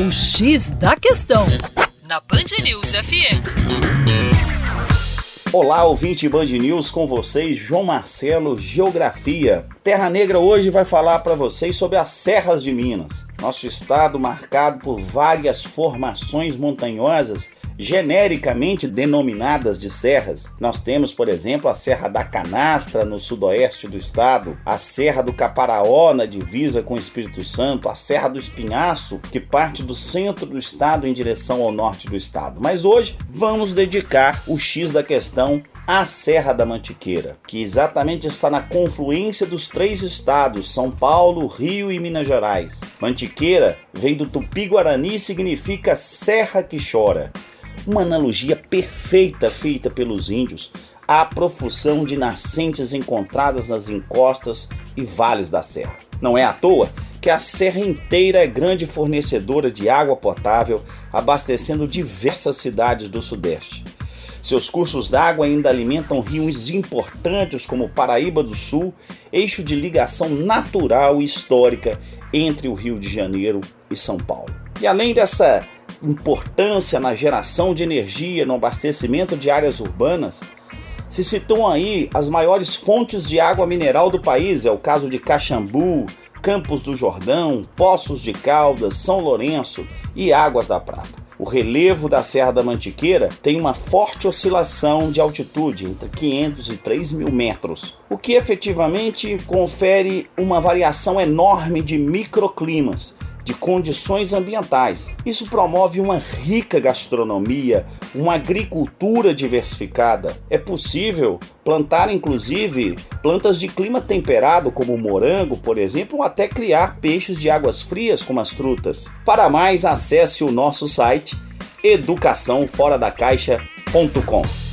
O X da Questão, na Band News FM. Olá, ouvinte Band News, com vocês, João Marcelo, Geografia. Terra Negra hoje vai falar para vocês sobre as Serras de Minas. Nosso estado marcado por várias formações montanhosas genericamente denominadas de serras. Nós temos, por exemplo, a Serra da Canastra, no sudoeste do estado, a Serra do Caparaó, na divisa com o Espírito Santo, a Serra do Espinhaço, que parte do centro do estado em direção ao norte do estado. Mas hoje vamos dedicar o X da questão à Serra da Mantiqueira, que exatamente está na confluência dos três estados, São Paulo, Rio e Minas Gerais. Mantiqueira vem do tupi-guarani e significa serra que chora uma analogia perfeita feita pelos índios à profusão de nascentes encontradas nas encostas e vales da serra. Não é à toa que a serra inteira é grande fornecedora de água potável, abastecendo diversas cidades do Sudeste. Seus cursos d'água ainda alimentam rios importantes como Paraíba do Sul, eixo de ligação natural e histórica entre o Rio de Janeiro e São Paulo. E além dessa importância na geração de energia, no abastecimento de áreas urbanas, se citam aí as maiores fontes de água mineral do país, é o caso de Caxambu, Campos do Jordão, Poços de Caldas, São Lourenço e Águas da Prata. O relevo da Serra da Mantiqueira tem uma forte oscilação de altitude, entre 500 e 3 mil metros, o que efetivamente confere uma variação enorme de microclimas, de condições ambientais. Isso promove uma rica gastronomia, uma agricultura diversificada. É possível plantar, inclusive, plantas de clima temperado, como morango, por exemplo, ou até criar peixes de águas frias, como as trutas. Para mais, acesse o nosso site educaçãoforadacaixa.com.